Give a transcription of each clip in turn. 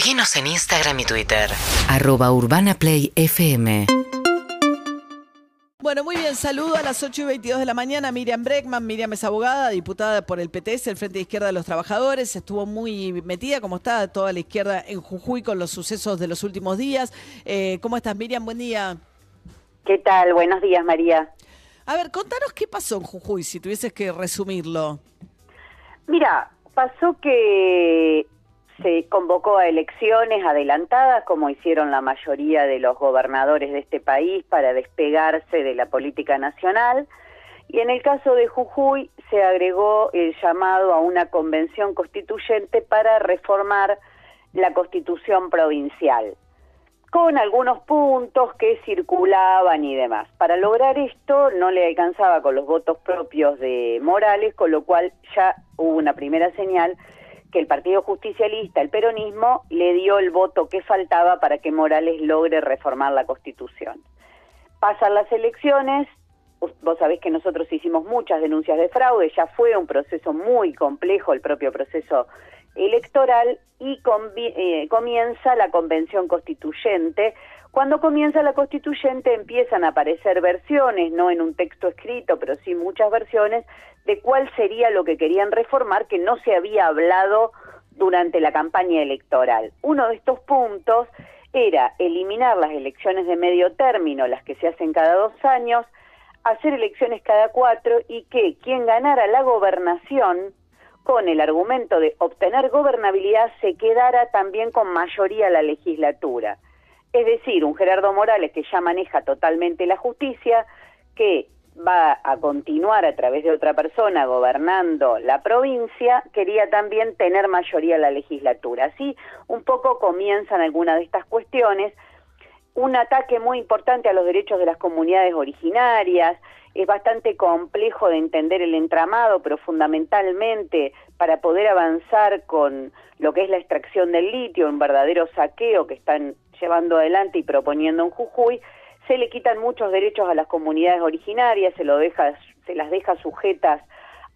Seguinos en Instagram y Twitter. Arroba Urbana Play FM. Bueno, muy bien, saludo a las 8 y 22 de la mañana. Miriam Breckman, Miriam es abogada, diputada por el PTS, el Frente de Izquierda de los Trabajadores. Estuvo muy metida, como está toda la izquierda en Jujuy con los sucesos de los últimos días. Eh, ¿Cómo estás, Miriam? Buen día. ¿Qué tal? Buenos días, María. A ver, contanos qué pasó en Jujuy, si tuvieses que resumirlo. Mira, pasó que se convocó a elecciones adelantadas, como hicieron la mayoría de los gobernadores de este país, para despegarse de la política nacional. Y en el caso de Jujuy se agregó el llamado a una convención constituyente para reformar la constitución provincial, con algunos puntos que circulaban y demás. Para lograr esto no le alcanzaba con los votos propios de Morales, con lo cual ya hubo una primera señal que el Partido Justicialista, el peronismo, le dio el voto que faltaba para que Morales logre reformar la Constitución. Pasan las elecciones, vos sabés que nosotros hicimos muchas denuncias de fraude, ya fue un proceso muy complejo el propio proceso electoral y eh, comienza la convención constituyente. Cuando comienza la constituyente empiezan a aparecer versiones, no en un texto escrito, pero sí muchas versiones, de cuál sería lo que querían reformar que no se había hablado durante la campaña electoral. Uno de estos puntos era eliminar las elecciones de medio término, las que se hacen cada dos años, hacer elecciones cada cuatro y que quien ganara la gobernación con el argumento de obtener gobernabilidad se quedara también con mayoría la legislatura. Es decir, un Gerardo Morales que ya maneja totalmente la justicia, que va a continuar a través de otra persona gobernando la provincia, quería también tener mayoría en la legislatura. Así un poco comienzan algunas de estas cuestiones. Un ataque muy importante a los derechos de las comunidades originarias, es bastante complejo de entender el entramado, pero fundamentalmente para poder avanzar con lo que es la extracción del litio, un verdadero saqueo que están llevando adelante y proponiendo en Jujuy, se le quitan muchos derechos a las comunidades originarias, se, lo deja, se las deja sujetas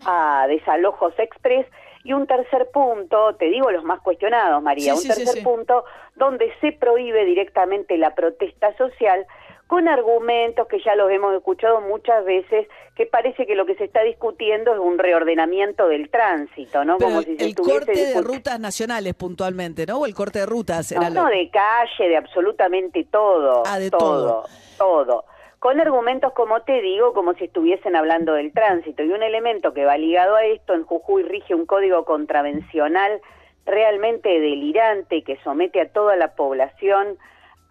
a desalojos express. Y un tercer punto, te digo los más cuestionados, María, un tercer punto donde se prohíbe directamente la protesta social con argumentos que ya los hemos escuchado muchas veces, que parece que lo que se está discutiendo es un reordenamiento del tránsito, ¿no? Como si el corte de rutas nacionales puntualmente, ¿no? O el corte de rutas. Era no, de calle, de absolutamente todo. Ah, de todo. Todo. Con argumentos, como te digo, como si estuviesen hablando del tránsito. Y un elemento que va ligado a esto, en Jujuy rige un código contravencional realmente delirante que somete a toda la población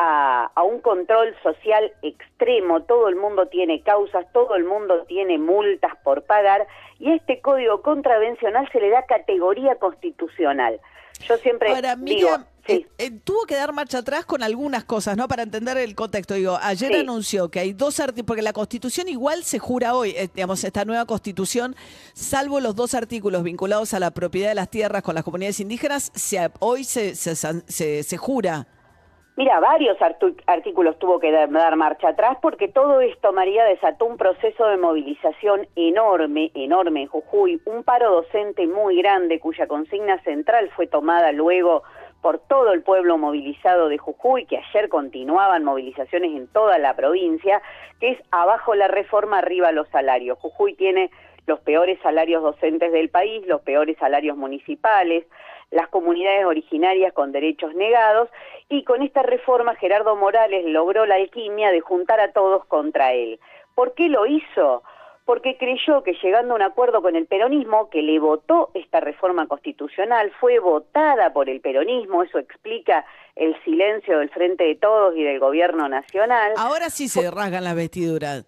a, un control social extremo, todo el mundo tiene causas, todo el mundo tiene multas por pagar y a este código contravencional se le da categoría constitucional. Yo siempre digo, eh, eh, tuvo que dar marcha atrás con algunas cosas, ¿no? Para entender el contexto. Digo, ayer anunció que hay dos artículos, porque la Constitución igual se jura hoy, eh, digamos, esta nueva Constitución, salvo los dos artículos vinculados a la propiedad de las tierras con las comunidades indígenas, se, hoy se, se, se, se jura. Mira, varios artículos tuvo que dar, marcha atrás porque todo esto, María, desató un proceso de movilización enorme, enorme en Jujuy, un paro docente muy grande cuya consigna central fue tomada luego por todo el pueblo movilizado de Jujuy, que ayer continuaban movilizaciones en toda la provincia, que es abajo la reforma, arriba los salarios. Jujuy tiene los peores salarios docentes del país, los peores salarios municipales, las comunidades originarias con derechos negados y con esta reforma Gerardo Morales logró la alquimia de juntar a todos contra él. ¿Por qué lo hizo? Porque creyó que llegando a un acuerdo con el peronismo, que le votó esta reforma constitucional, fue votada por el peronismo, eso explica el silencio del Frente de Todos y del Gobierno Nacional. Ahora sí se rasgan las vestiduras.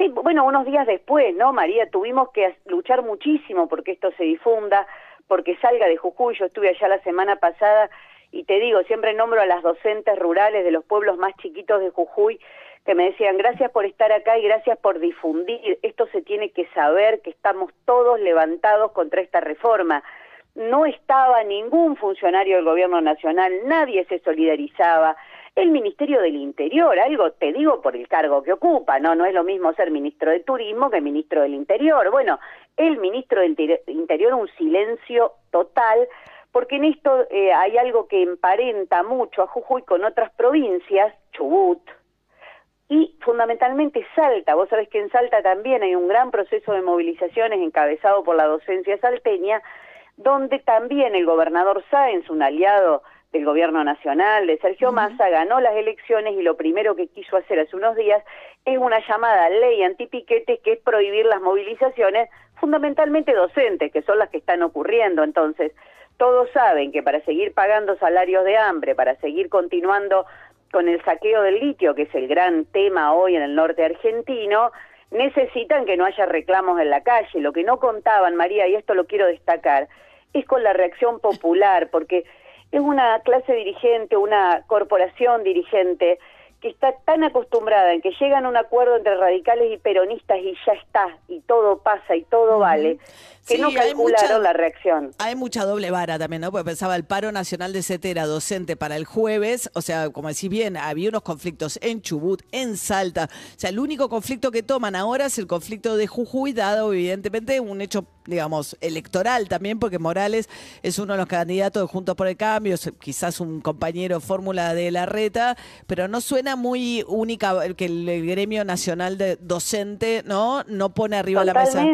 Sí, bueno, unos días después, ¿no, María? Tuvimos que luchar muchísimo porque esto se difunda porque salga de Jujuy. Yo estuve allá la semana pasada y te digo, siempre nombro a las docentes rurales de los pueblos más chiquitos de Jujuy que me decían gracias por estar acá y gracias por difundir. Esto se tiene que saber que estamos todos levantados contra esta reforma. No estaba ningún funcionario del gobierno nacional, nadie se solidarizaba el Ministerio del Interior, algo te digo por el cargo que ocupa, ¿no? No es lo mismo ser ministro de Turismo que ministro del Interior. Bueno, el ministro del Interior un silencio total porque en esto eh, hay algo que emparenta mucho a Jujuy con otras provincias, Chubut, y fundamentalmente Salta. Vos sabés que en Salta también hay un gran proceso de movilizaciones encabezado por la docencia salteña, donde también el gobernador Sáenz, un aliado del gobierno nacional, de Sergio Massa, ganó las elecciones y lo primero que quiso hacer hace unos días es una llamada ley antipiquetes que es prohibir las movilizaciones, fundamentalmente docentes, que son las que están ocurriendo. Entonces, todos saben que para seguir pagando salarios de hambre, para seguir continuando con el saqueo del litio, que es el gran tema hoy en el norte argentino, necesitan que no haya reclamos en la calle. Lo que no contaban, María, y esto lo quiero destacar, es con la reacción popular, porque es una clase dirigente, una corporación dirigente que está tan acostumbrada en que llegan a un acuerdo entre radicales y peronistas y ya está, y todo pasa y todo vale, que no calcularon la reacción. Hay mucha doble vara también, ¿no? Porque pensaba el paro nacional de CETERA docente para el jueves, o sea, como decís bien, había unos conflictos en Chubut, en Salta, o sea, el único conflicto que toman ahora es el conflicto de Jujuy, dado evidentemente un hecho, digamos, electoral también, porque Morales es uno de los candidatos de Juntos por el Cambio, quizás un compañero fórmula de la reta, pero no suena muy única que el, gremio nacional de docente, ¿no? No pone arriba la mesa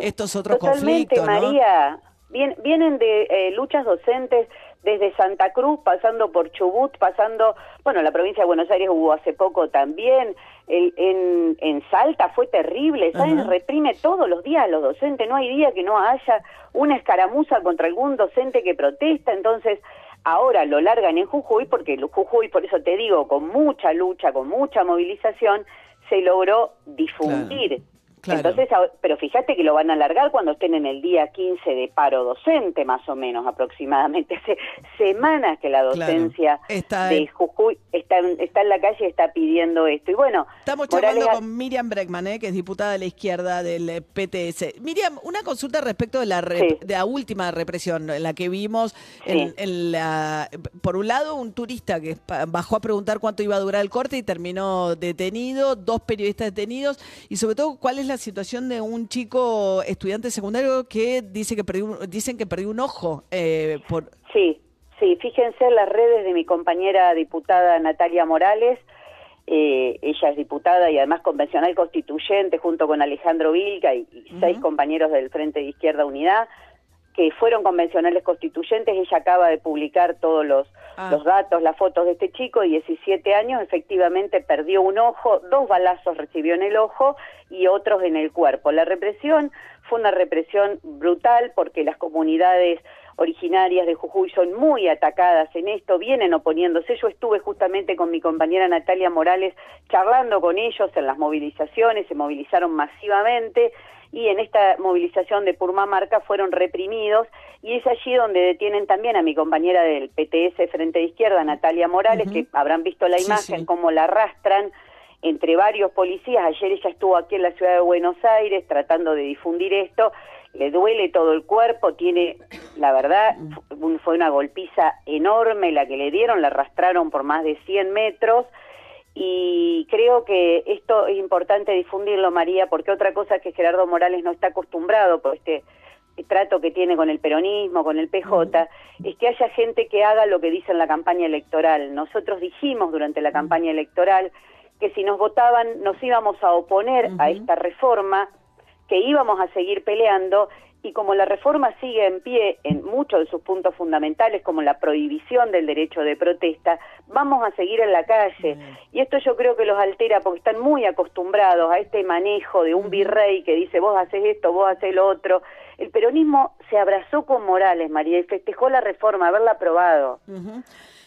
estos otros conflictos María. vienen de eh, luchas docentes desde Santa Cruz, pasando por Chubut, pasando, bueno, la provincia de Buenos Aires hubo hace poco también, en, en Salta fue terrible, ¿saben? Reprime todos los días a los docentes, no hay día que no haya una escaramuza contra algún docente que protesta, entonces ahora lo largan en Jujuy, porque Jujuy, por eso te digo, con mucha lucha, con mucha movilización, se logró difundir. Entonces, pero fíjate que lo van a alargar cuando estén en el día 15 de paro docente, más o menos, aproximadamente. Hace semanas que la docencia de Jujuy está, está en la calle y está pidiendo esto. Y bueno, estamos charlando con Miriam Breckman, ¿eh? que es diputada de la izquierda del eh, PTS. Miriam, una consulta respecto de la, de la última represión, la que vimos en, la, por un lado, un turista que bajó a preguntar cuánto iba a durar el corte y terminó detenido, dos periodistas detenidos, y sobre todo, ¿cuál es la situación de un chico estudiante secundario que dice que perdió, dicen que perdió un ojo. Eh, por... Sí, sí, fíjense en las redes de mi compañera diputada Natalia Morales. Eh, ella es diputada y además convencional constituyente junto con Alejandro Vilca y, seis compañeros del Frente de Izquierda Unidad que fueron convencionales constituyentes. Ella acaba de publicar todos los, ah. los datos, las fotos de este chico, 17 años, efectivamente perdió un ojo, dos balazos recibió en el ojo y otros en el cuerpo. La represión fue una represión brutal porque las comunidades originarias de Jujuy son muy atacadas en esto, vienen oponiéndose. Yo estuve justamente con mi compañera Natalia Morales charlando con ellos en las movilizaciones, se movilizaron masivamente y en esta movilización de Purmamarca fueron reprimidos y es allí donde detienen también a mi compañera del PTS Frente de Izquierda, Natalia Morales, que habrán visto la imagen, cómo la arrastran entre varios policías. Ayer ella estuvo aquí en la ciudad de Buenos Aires tratando de difundir esto. Le duele todo el cuerpo, tiene, la verdad, fue una golpiza enorme la que le dieron, la arrastraron por más de 100 metros y creo que esto es importante difundirlo, María, porque otra cosa que Gerardo Morales no está acostumbrado por este trato que tiene con el peronismo, con el PJ, es que haya gente que haga lo que dice en la campaña electoral. Nosotros dijimos durante la campaña electoral que si nos votaban nos íbamos a oponer a esta reforma, que íbamos a seguir peleando y como la reforma sigue en pie en muchos de sus puntos fundamentales, como la prohibición del derecho de protesta, vamos a seguir en la calle. Y esto yo creo que los altera porque están muy acostumbrados a este manejo de un virrey que dice vos haces esto, vos haces lo otro. El peronismo se abrazó con Morales, María, y festejó la reforma, haberla aprobado.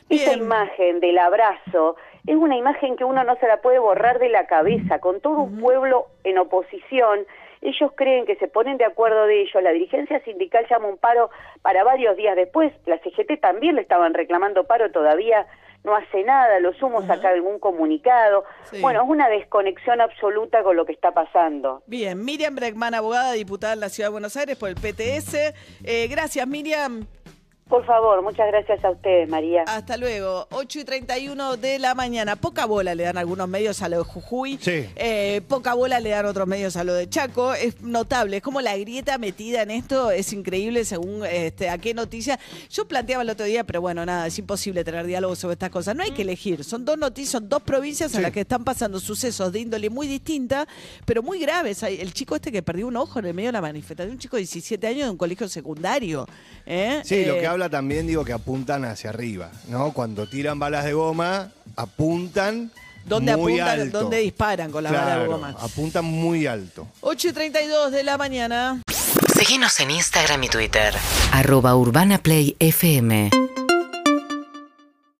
Esa imagen del abrazo es una imagen que uno no se la puede borrar de la cabeza, con todo un pueblo en oposición ellos creen que se ponen de acuerdo de ellos, la dirigencia sindical llama un paro para varios días después, la CGT también le estaban reclamando paro, todavía no hace nada, lo sumo sacar algún comunicado. Bueno, es una desconexión absoluta con lo que está pasando. Bien, Miriam Breckman, abogada, diputada en la Ciudad de Buenos Aires por el PTS. Eh, gracias, Miriam. Por favor, muchas gracias a ustedes, María. Hasta luego. 8 y 31 de la mañana. Poca bola le dan algunos medios a lo de Jujuy. Sí. Eh, poca bola le dan otros medios a lo de Chaco. Es notable. Es como la grieta metida en esto. Es increíble según este, a qué noticia. Yo planteaba el otro día, pero bueno, nada, es imposible tener diálogo sobre estas cosas. No hay que elegir. Son dos noticias, son dos provincias en las que están pasando sucesos de índole muy distinta, pero muy graves. Hay- El chico este que perdió un ojo en el medio de la manifestación, un chico de 17 años de un colegio secundario. ¿eh? Sí, lo Eh, que habla también, digo, que apuntan hacia arriba, ¿no? Cuando tiran balas de goma, apuntan ¿Dónde muy apuntan? alto. ¿Dónde disparan con la bala de Claro, goma? apuntan muy alto. 8 y 32 de la mañana. Seguinos en Instagram y Twitter. Arroba Urbana Play FM